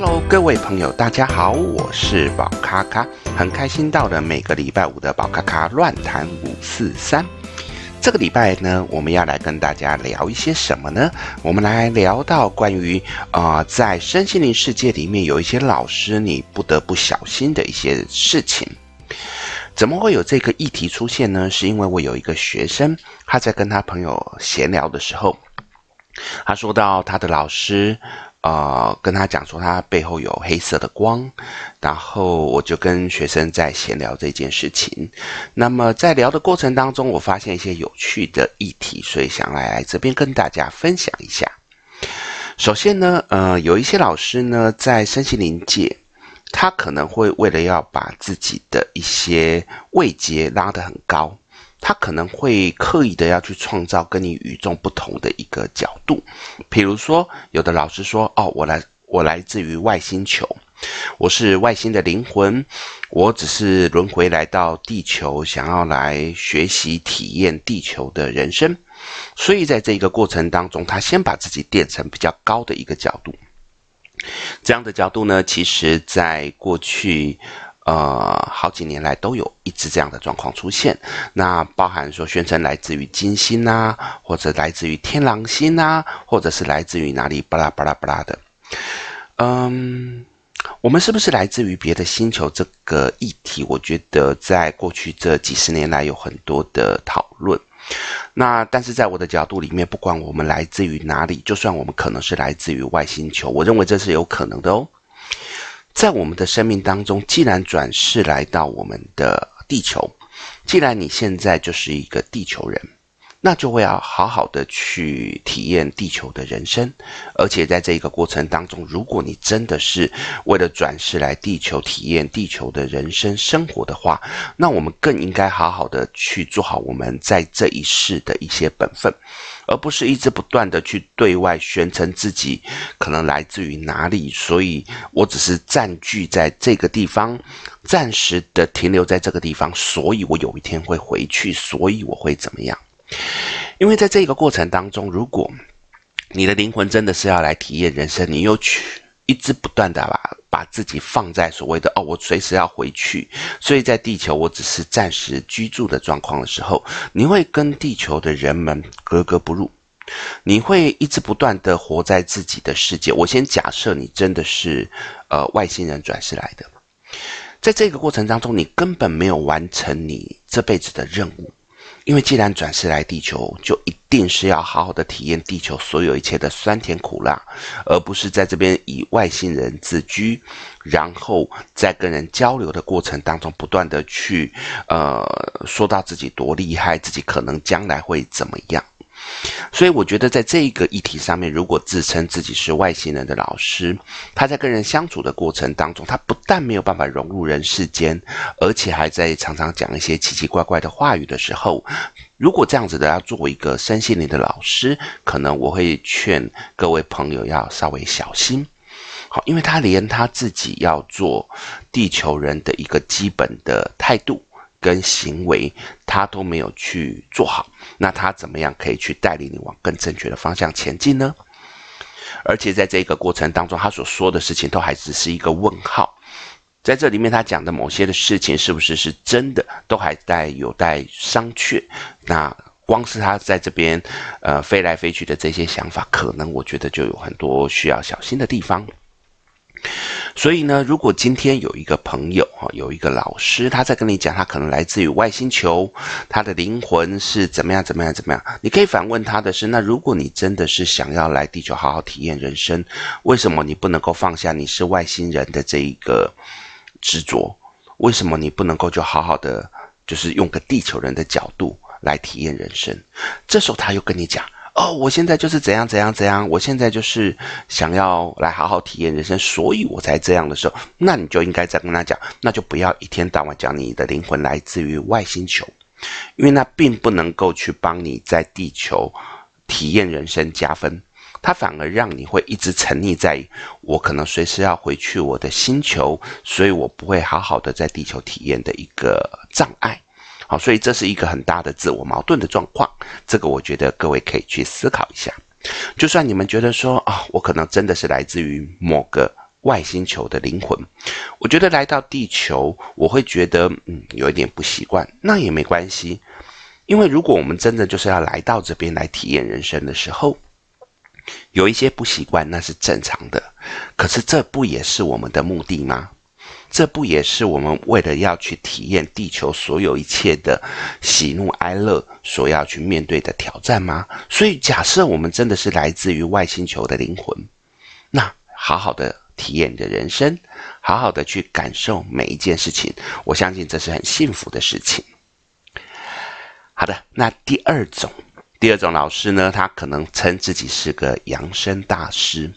Hello，各位朋友，大家好，我是宝咖咖，很开心到了每个礼拜五的宝咖咖乱谈五四三。这个礼拜呢，我们要来跟大家聊一些什么呢？我们来聊到关于啊、在身心灵世界里面有一些老师你不得不小心的一些事情。怎么会有这个议题出现呢？是因为我有一个学生，他在跟他朋友闲聊的时候，他说到他的老师。呃，跟他讲说他背后有黑色的光，然后我就跟学生在闲聊这件事情。那么在聊的过程当中，我发现一些有趣的议题，所以想来来这边跟大家分享一下。首先呢，呃，有一些老师呢，在身心灵界，他可能会为了要把自己的一些位阶拉得很高。他可能会刻意的要去创造跟你与众不同的一个角度，比如说，有的老师说：“哦，我来，我来自于外星球，我是外星的灵魂，我只是轮回来到地球，想要来学习体验地球的人生。”所以，在这个过程当中，他先把自己垫成比较高的一个角度。这样的角度呢，其实在过去。呃，好几年来都有一直这样的状况出现。那包含说宣称来自于金星啊，或者来自于天狼星啊，或者是来自于哪里巴拉巴拉巴拉的。嗯，我们是不是来自于别的星球？这个议题，我觉得在过去这几十年来有很多的讨论。那但是在我的角度里面，不管我们来自于哪里，就算我们可能是来自于外星球，我认为这是有可能的哦。在我们的生命当中，既然转世来到我们的地球，既然你现在就是一个地球人。那就会要好好的去体验地球的人生，而且在这个过程当中，如果你真的是为了转世来地球体验地球的人生生活的话，那我们更应该好好的去做好我们在这一世的一些本分，而不是一直不断的去对外宣称自己可能来自于哪里，所以我只是占据在这个地方，暂时的停留在这个地方，所以我有一天会回去，所以我会怎么样？因为在这个过程当中，如果你的灵魂真的是要来体验人生，你又去一直不断的把把自己放在所谓的哦，我随时要回去，所以在地球我只是暂时居住的状况的时候，你会跟地球的人们格格不入，你会一直不断的活在自己的世界。我先假设你真的是呃外星人转世来的，在这个过程当中，你根本没有完成你这辈子的任务。因为既然转世来地球，就一定是要好好的体验地球所有一切的酸甜苦辣，而不是在这边以外星人自居，然后在跟人交流的过程当中不断的去，呃，说到自己多厉害，自己可能将来会怎么样。所以我觉得，在这一个议题上面，如果自称自己是外星人的老师，他在跟人相处的过程当中，他不但没有办法融入人世间，而且还在常常讲一些奇奇怪怪的话语的时候，如果这样子的要作为一个身心灵的老师，可能我会劝各位朋友要稍微小心。好，因为他连他自己要做地球人的一个基本的态度。跟行为，他都没有去做好，那他怎么样可以去带领你往更正确的方向前进呢？而且在这个过程当中，他所说的事情都还只是一个问号，在这里面他讲的某些的事情是不是是真的，都还带有待商榷。那光是他在这边呃飞来飞去的这些想法，可能我觉得就有很多需要小心的地方。所以呢，如果今天有一个朋友哈，有一个老师，他在跟你讲，他可能来自于外星球，他的灵魂是怎么样怎么样怎么样，你可以反问他的是：那如果你真的是想要来地球好好体验人生，为什么你不能够放下你是外星人的这一个执着？为什么你不能够就好好的，就是用个地球人的角度来体验人生？这时候他又跟你讲。哦，我现在就是怎样怎样怎样，我现在就是想要来好好体验人生，所以我才这样的时候，那你就应该再跟他讲，那就不要一天到晚讲你的灵魂来自于外星球，因为那并不能够去帮你在地球体验人生加分，它反而让你会一直沉溺在我可能随时要回去我的星球，所以我不会好好的在地球体验的一个障碍。好，所以这是一个很大的自我矛盾的状况，这个我觉得各位可以去思考一下。就算你们觉得说啊、我可能真的是来自于某个外星球的灵魂。我觉得来到地球，我会觉得嗯有一点不习惯，那也没关系，因为如果我们真的就是要来到这边来体验人生的时候，有一些不习惯，那是正常的。可是这不也是我们的目的吗？这不也是我们为了要去体验地球所有一切的喜怒哀乐所要去面对的挑战吗？所以，假设我们真的是来自于外星球的灵魂，那好好的体验你的人生，好好的去感受每一件事情，我相信这是很幸福的事情。好的，那第二种，第二种老师呢，他可能称自己是个扬升大师。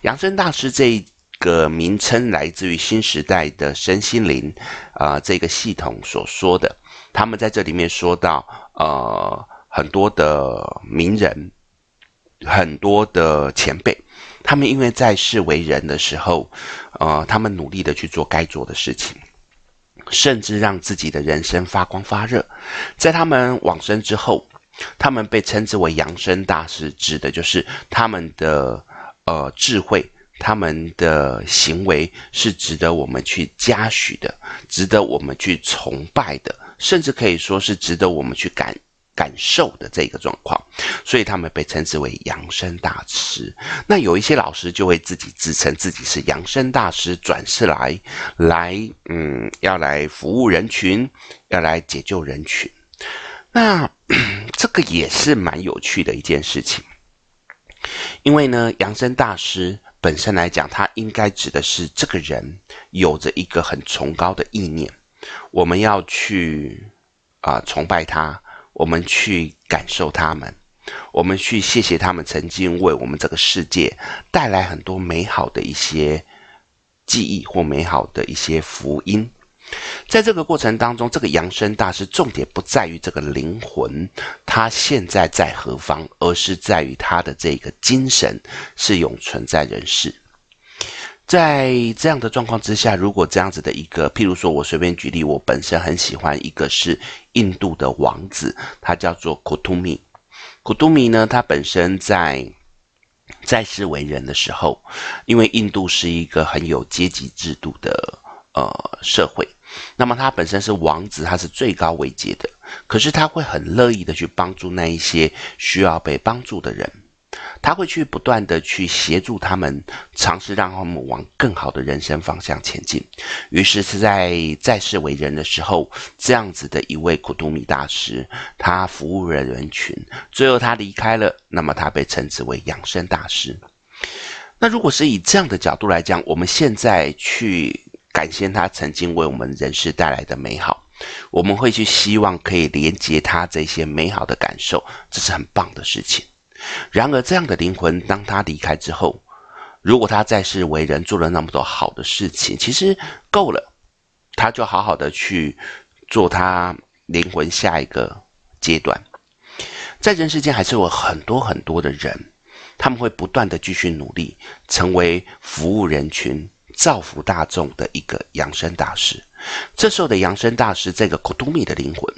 扬升大师这一个名称来自于新时代的身心灵啊、这个系统所说的，他们在这里面说到，呃，很多的名人，很多的前辈，他们因为在世为人的时候，呃，他们努力的去做该做的事情，甚至让自己的人生发光发热，在他们往生之后，他们被称之为扬升大师，指的就是他们的呃智慧。他们的行为是值得我们去嘉许的，值得我们去崇拜的，甚至可以说是值得我们去感感受的这个状况。所以他们被称之为扬升大师。那有一些老师就会自己自称自己是扬升大师，转世来来，嗯，要来服务人群，要来解救人群。那 这个也是蛮有趣的一件事情，因为呢，扬升大师。本身来讲，他应该指的是这个人有着一个很崇高的意念，我们要去啊、崇拜他，我们去感受他们，我们去谢谢他们曾经为我们这个世界带来很多美好的一些记忆或美好的一些福音。在这个过程当中，这个扬升大师重点不在于这个灵魂，他现在在何方，而是在于他的这个精神是永存在人世。在这样的状况之下，如果这样子的一个，譬如说我随便举例，我本身很喜欢一个是印度的王子，他叫做库图米。库图米呢，他本身在在世为人的时候，因为印度是一个很有阶级制度的呃社会。那么他本身是王子，他是最高位阶的，可是他会很乐意的去帮助那一些需要被帮助的人，他会去不断的去协助他们，尝试让他们往更好的人生方向前进。于是是在在世为人的时候，这样子的一位库图米大师，他服务了人群，最后他离开了，那么他被称之为养生大师。那如果是以这样的角度来讲，我们现在去。感谢他曾经为我们人世带来的美好，我们会去希望可以连接他这些美好的感受，这是很棒的事情。然而，这样的灵魂当他离开之后，如果他在世为人做了那么多好的事情，其实够了，他就好好的去做他灵魂下一个阶段。在人世间还是有很多很多的人，他们会不断的继续努力，成为服务人群。造福大众的一个扬升大师，这时候的扬升大师，这个 kotomi 的灵魂，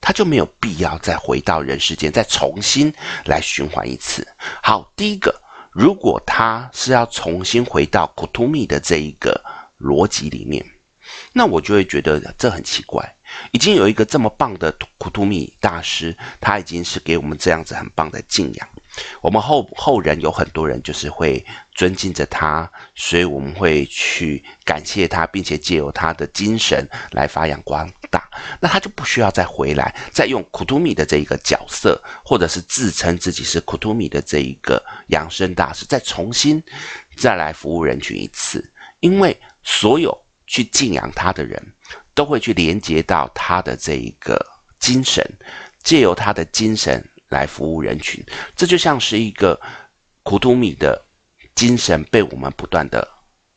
他就没有必要再回到人世间，再重新来循环一次。好，第一个，如果他是要重新回到 kotomi 的这一个逻辑里面，那我就会觉得这很奇怪。已经有一个这么棒的库图米大师，他已经是给我们这样子很棒的敬仰。我们后后人有很多人就是会尊敬着他，所以我们会去感谢他，并且借由他的精神来发扬光大。那他就不需要再回来，再用库图米的这一个角色，或者是自称自己是库图米的这一个养生大师，再重新再来服务人群一次。因为所有去敬仰他的人，都会去连接到他的这一个精神，借由他的精神。来服务人群，这就像是一个库图米的精神被我们不断的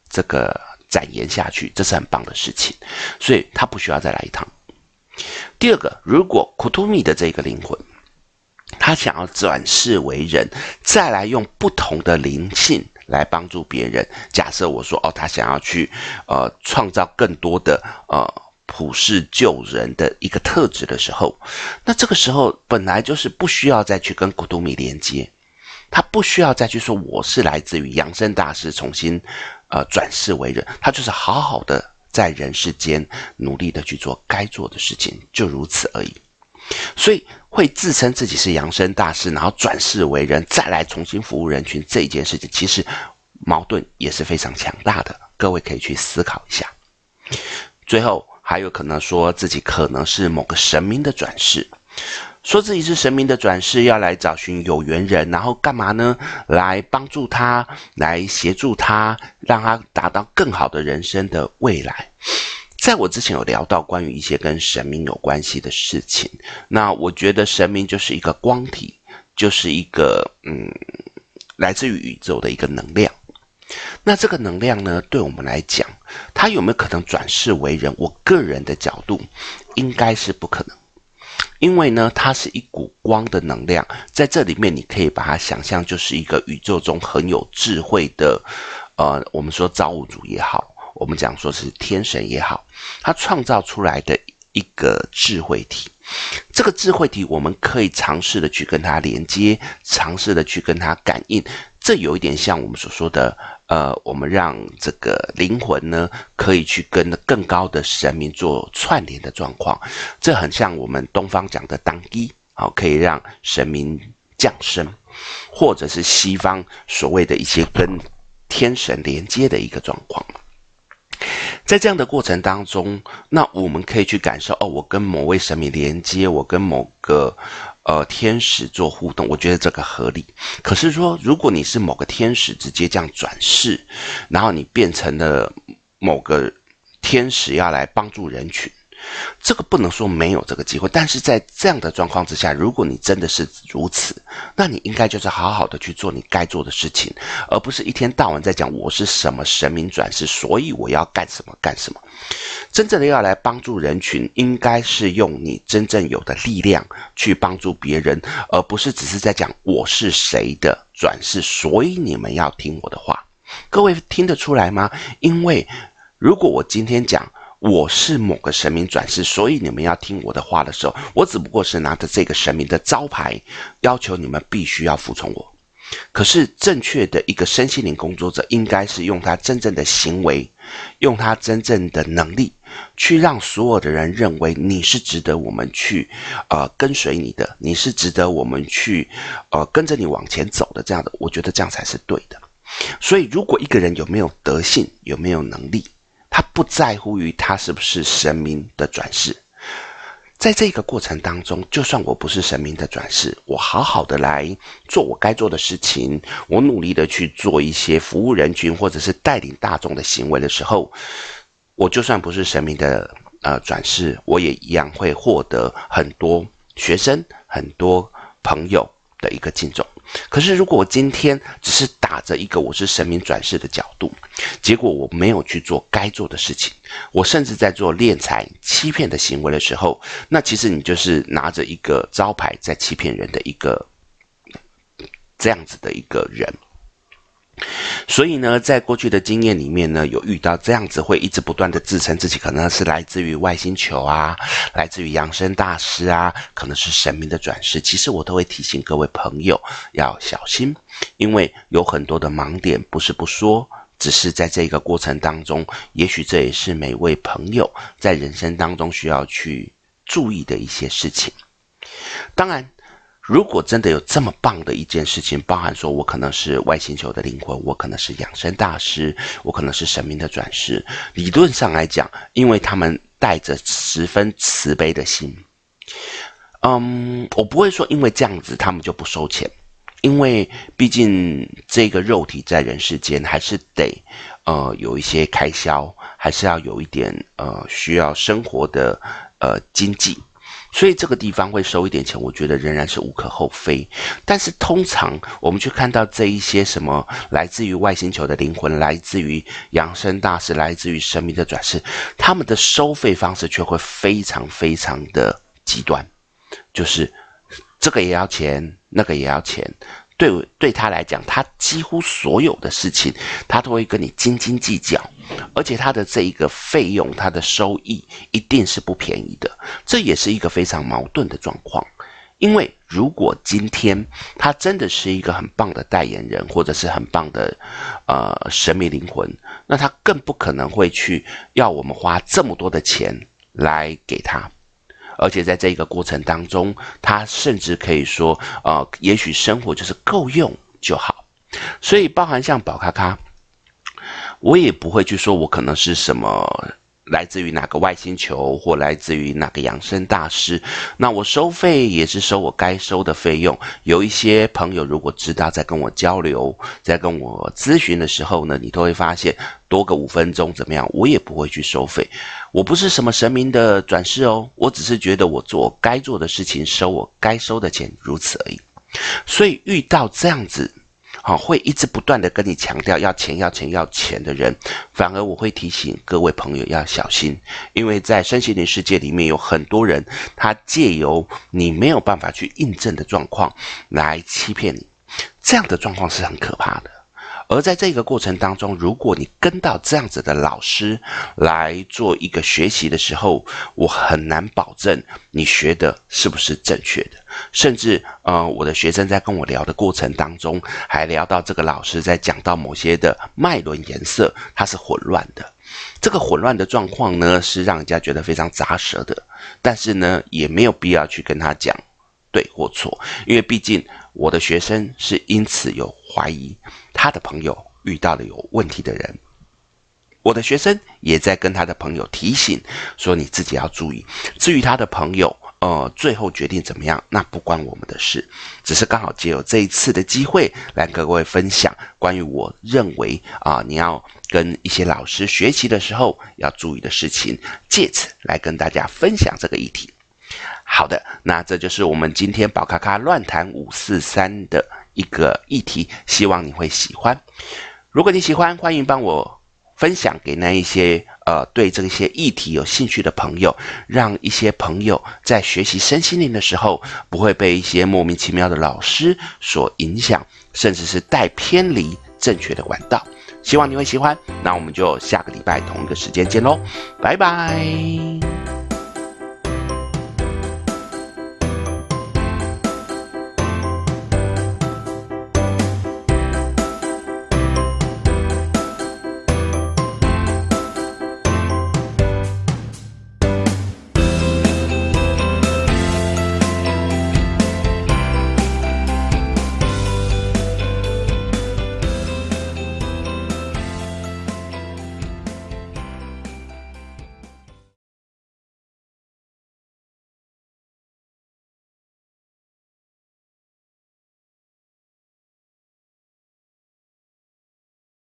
这个展延下去，这是很棒的事情，所以他不需要再来一趟。第二个，如果库图米的这个灵魂，他想要转世为人，再来用不同的灵性来帮助别人。假设我说哦，他想要去呃创造更多的呃。普世救人的一个特质的时候，那这个时候本来就是不需要再去跟古都米连接，他不需要再去说我是来自于扬升大师重新呃转世为人，他就是好好的在人世间努力的去做该做的事情，就如此而已。所以会自称自己是扬升大师，然后转世为人，再来重新服务人群这一件事情，其实矛盾也是非常强大的。各位可以去思考一下。最后还有可能说自己可能是某个神明的转世，说自己是神明的转世，要来找寻有缘人，然后干嘛呢？来帮助他，来协助他，让他达到更好的人生的未来。在我之前有聊到关于一些跟神明有关系的事情，那我觉得神明就是一个光体，就是一个嗯，来自于宇宙的一个能量。那这个能量呢，对我们来讲，它有没有可能转世为人？我个人的角度，应该是不可能，因为呢，它是一股光的能量，在这里面你可以把它想象就是一个宇宙中很有智慧的，呃，我们说造物主也好。我们讲说是天神也好，它创造出来的一个智慧体，这个智慧体我们可以尝试的去跟它连接，尝试的去跟它感应。这有一点像我们所说的，呃，我们让这个灵魂呢，可以去跟更高的神明做串联的状况。这很像我们东方讲的当一，好，可以让神明降生，或者是西方所谓的一些跟天神连接的一个状况。在这样的过程当中，那我们可以去感受哦，我跟某位神明连接，我跟某个呃天使做互动，我觉得这个合理。可是说，如果你是某个天使直接这样转世，然后你变成了某个天使要来帮助人群。这个不能说没有这个机会，但是在这样的状况之下，如果你真的是如此，那你应该就是好好的去做你该做的事情，而不是一天到晚在讲我是什么神明转世，所以我要干什么干什么。真正的要来帮助人群，应该是用你真正有的力量去帮助别人，而不是只是在讲我是谁的转世，所以你们要听我的话。各位听得出来吗？因为如果我今天讲。我是某个神明转世，所以你们要听我的话的时候，我只不过是拿着这个神明的招牌，要求你们必须要服从我。可是正确的一个身心灵工作者，应该是用他真正的行为，用他真正的能力，去让所有的人认为你是值得我们去，呃，跟随你的，你是值得我们去，呃，跟着你往前走的。这样的，我觉得这样才是对的。所以，如果一个人有没有德性，有没有能力，他不在乎于他是不是神明的转世，在这个过程当中，就算我不是神明的转世，我好好的来做我该做的事情，我努力的去做一些服务人群或者是带领大众的行为的时候，我就算不是神明的呃转世，我也一样会获得很多学生、很多朋友的一个敬重。可是，如果我今天只是打着一个我是神明转世的角度，结果我没有去做该做的事情，我甚至在做敛财、欺骗的行为的时候，那其实你就是拿着一个招牌在欺骗人的一个这样子的一个人。所以呢，在过去的经验里面呢，有遇到这样子会一直不断的自称自己可能是来自于外星球啊，来自于扬升大师啊，可能是神明的转世。其实我都会提醒各位朋友要小心，因为有很多的盲点，不是不说，只是在这个过程当中，也许这也是每位朋友在人生当中需要去注意的一些事情。当然。如果真的有这么棒的一件事情，包含说我可能是外星球的灵魂，我可能是养生大师，我可能是神明的转世，理论上来讲，因为他们带着十分慈悲的心，嗯，我不会说因为这样子他们就不收钱，因为毕竟这个肉体在人世间还是得呃有一些开销，还是要有一点呃需要生活的呃经济。所以这个地方会收一点钱，我觉得仍然是无可厚非。但是通常我们去看到这一些什么来自于外星球的灵魂，来自于扬升大师，来自于神明的转世，他们的收费方式却会非常非常的极端，就是这个也要钱，那个也要钱。对对他来讲，他几乎所有的事情，他都会跟你斤斤计较，而且他的这一个费用，他的收益一定是不便宜的。这也是一个非常矛盾的状况，因为如果今天他真的是一个很棒的代言人，或者是很棒的呃神秘灵魂，那他更不可能会去要我们花这么多的钱来给他。而且在这个过程当中，他甚至可以说，呃，也许生活就是够用就好。所以，包含像宝咖咖，我也不会去说我可能是什么。来自于哪个外星球，或来自于哪个养生大师？那我收费也是收我该收的费用。有一些朋友如果知道在跟我交流，在跟我咨询的时候呢，你都会发现多个五分钟怎么样，我也不会去收费。我不是什么神明的转世哦，我只是觉得我做该做的事情，收我该收的钱，如此而已。所以遇到这样子。好，会一直不断的跟你强调要钱、要钱、要钱的人，反而我会提醒各位朋友要小心，因为在身心灵世界里面有很多人，他借由你没有办法去印证的状况来欺骗你，这样的状况是很可怕的。而在这个过程当中，如果你跟到这样子的老师来做一个学习的时候，我很难保证你学的是不是正确的。甚至，呃，我的学生在跟我聊的过程当中，还聊到这个老师在讲到某些的脉轮颜色，它是混乱的。这个混乱的状况呢，是让人家觉得非常杂舌的。但是呢，也没有必要去跟他讲对或错，因为毕竟我的学生是因此有怀疑。他的朋友遇到了有问题的人，我的学生也在跟他的朋友提醒说：“你自己要注意。”至于他的朋友，呃，最后决定怎么样，那不关我们的事，只是刚好借由这一次的机会来跟各位分享关于我认为啊，你要跟一些老师学习的时候要注意的事情，借此来跟大家分享这个议题。好的，那这就是我们今天宝咖咖乱谈五四三的。一个议题，希望你会喜欢。如果你喜欢，欢迎帮我分享给那一些呃对这些议题有兴趣的朋友，让一些朋友在学习身心灵的时候，不会被一些莫名其妙的老师所影响，甚至是带偏离正确的管道。希望你会喜欢。那我们就下个礼拜同一个时间见喽，拜拜。